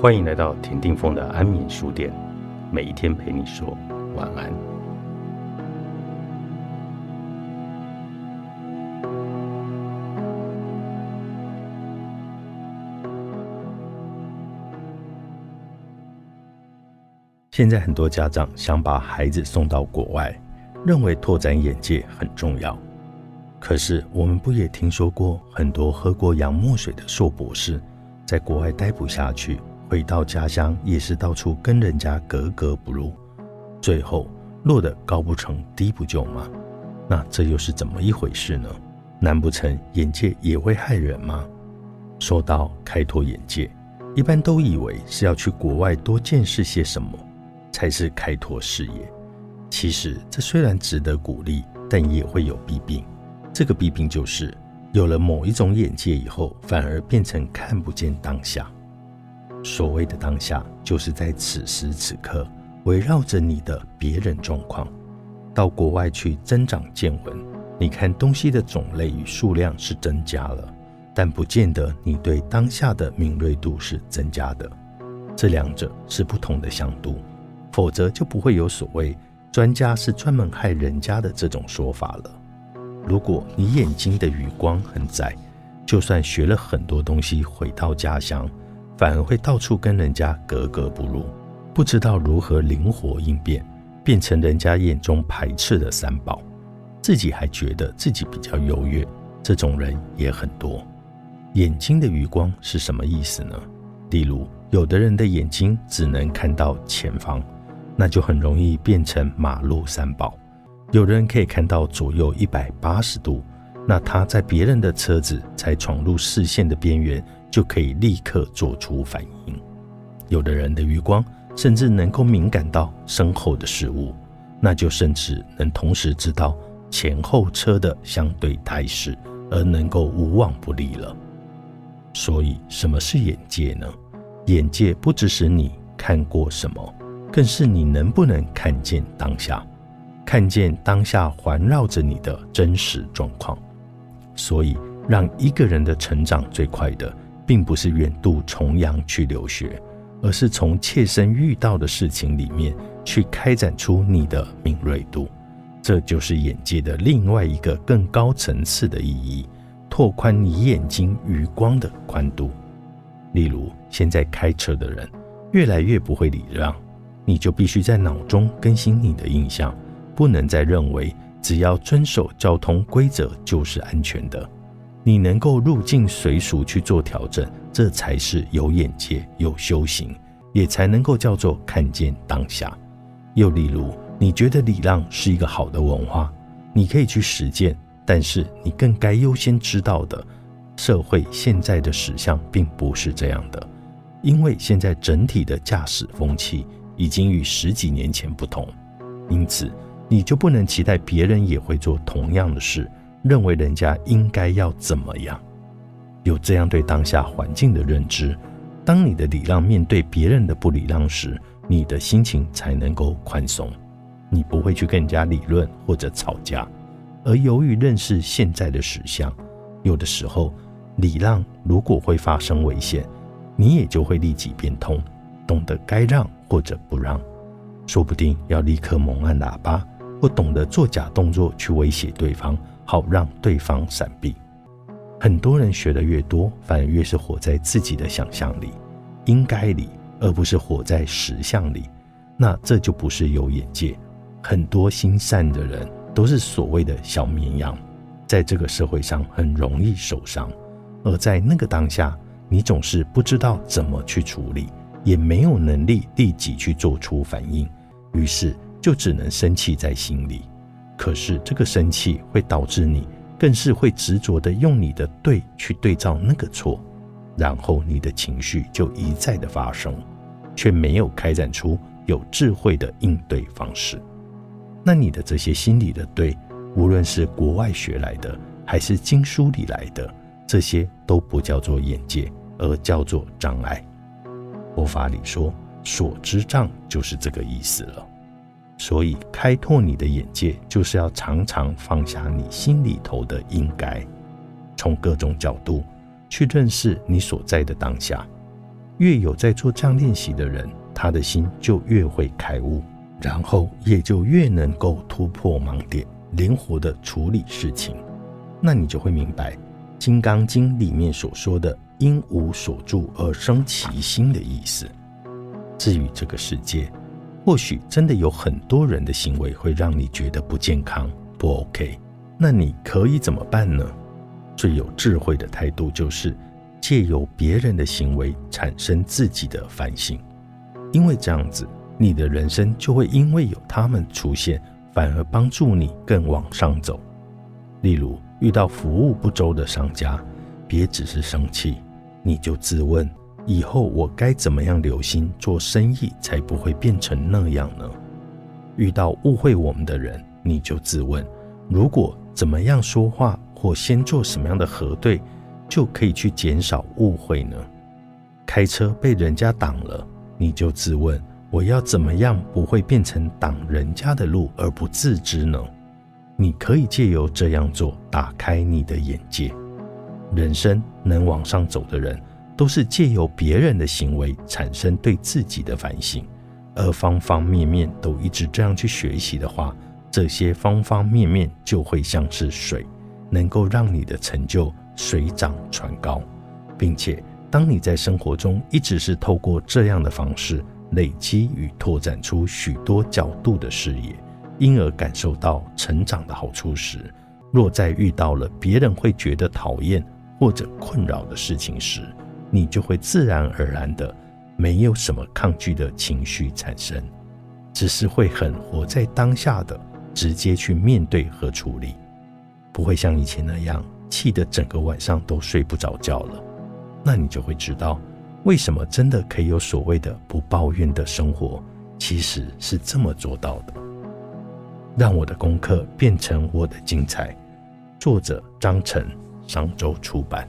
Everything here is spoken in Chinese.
欢迎来到田定峰的安眠书店，每一天陪你说晚安。现在很多家长想把孩子送到国外，认为拓展眼界很重要。可是我们不也听说过很多喝过洋墨水的硕博士，在国外待不下去？回到家乡也是到处跟人家格格不入，最后落得高不成低不就吗？那这又是怎么一回事呢？难不成眼界也会害人吗？说到开拓眼界，一般都以为是要去国外多见识些什么才是开拓视野。其实这虽然值得鼓励，但也会有弊病。这个弊病就是有了某一种眼界以后，反而变成看不见当下。所谓的当下，就是在此时此刻围绕着你的别人状况。到国外去增长见闻，你看东西的种类与数量是增加了，但不见得你对当下的敏锐度是增加的。这两者是不同的向度，否则就不会有所谓专家是专门害人家的这种说法了。如果你眼睛的余光很窄，就算学了很多东西，回到家乡。反而会到处跟人家格格不入，不知道如何灵活应变，变成人家眼中排斥的三宝，自己还觉得自己比较优越，这种人也很多。眼睛的余光是什么意思呢？例如，有的人的眼睛只能看到前方，那就很容易变成马路三宝；有人可以看到左右一百八十度，那他在别人的车子才闯入视线的边缘。就可以立刻做出反应。有的人的余光甚至能够敏感到身后的事物，那就甚至能同时知道前后车的相对态势，而能够无往不利了。所以，什么是眼界呢？眼界不只是你看过什么，更是你能不能看见当下，看见当下环绕着你的真实状况。所以，让一个人的成长最快的。并不是远渡重洋去留学，而是从切身遇到的事情里面去开展出你的敏锐度，这就是眼界的另外一个更高层次的意义，拓宽你眼睛余光的宽度。例如，现在开车的人越来越不会礼让，你就必须在脑中更新你的印象，不能再认为只要遵守交通规则就是安全的。你能够入境随俗去做调整，这才是有眼界、有修行，也才能够叫做看见当下。又例如，你觉得礼让是一个好的文化，你可以去实践，但是你更该优先知道的，社会现在的实相并不是这样的，因为现在整体的驾驶风气已经与十几年前不同，因此你就不能期待别人也会做同样的事。认为人家应该要怎么样，有这样对当下环境的认知，当你的礼让面对别人的不礼让时，你的心情才能够宽松，你不会去跟人家理论或者吵架。而由于认识现在的实相，有的时候礼让如果会发生危险，你也就会立即变通，懂得该让或者不让，说不定要立刻猛按喇叭，或懂得做假动作去威胁对方。好让对方闪避。很多人学的越多，反而越是活在自己的想象里、应该里，而不是活在实相里。那这就不是有眼界。很多心善的人都是所谓的小绵羊，在这个社会上很容易受伤。而在那个当下，你总是不知道怎么去处理，也没有能力立即去做出反应，于是就只能生气在心里。可是这个生气会导致你，更是会执着的用你的对去对照那个错，然后你的情绪就一再的发生，却没有开展出有智慧的应对方式。那你的这些心理的对，无论是国外学来的，还是经书里来的，这些都不叫做眼界，而叫做障碍。佛法里说，所知障就是这个意思了。所以，开拓你的眼界，就是要常常放下你心里头的应该，从各种角度去认识你所在的当下。越有在做这样练习的人，他的心就越会开悟，然后也就越能够突破盲点，灵活的处理事情。那你就会明白《金刚经》里面所说的“因无所住而生其心”的意思。至于这个世界，或许真的有很多人的行为会让你觉得不健康、不 OK。那你可以怎么办呢？最有智慧的态度就是借由别人的行为产生自己的反省，因为这样子，你的人生就会因为有他们出现，反而帮助你更往上走。例如，遇到服务不周的商家，别只是生气，你就自问。以后我该怎么样留心做生意，才不会变成那样呢？遇到误会我们的人，你就自问：如果怎么样说话，或先做什么样的核对，就可以去减少误会呢？开车被人家挡了，你就自问：我要怎么样不会变成挡人家的路而不自知呢？你可以借由这样做，打开你的眼界。人生能往上走的人。都是借由别人的行为产生对自己的反省，而方方面面都一直这样去学习的话，这些方方面面就会像是水，能够让你的成就水涨船高，并且当你在生活中一直是透过这样的方式累积与拓展出许多角度的视野，因而感受到成长的好处时，若在遇到了别人会觉得讨厌或者困扰的事情时，你就会自然而然的没有什么抗拒的情绪产生，只是会很活在当下的直接去面对和处理，不会像以前那样气得整个晚上都睡不着觉了。那你就会知道，为什么真的可以有所谓的不抱怨的生活，其实是这么做到的。让我的功课变成我的精彩。作者：张晨，商周出版。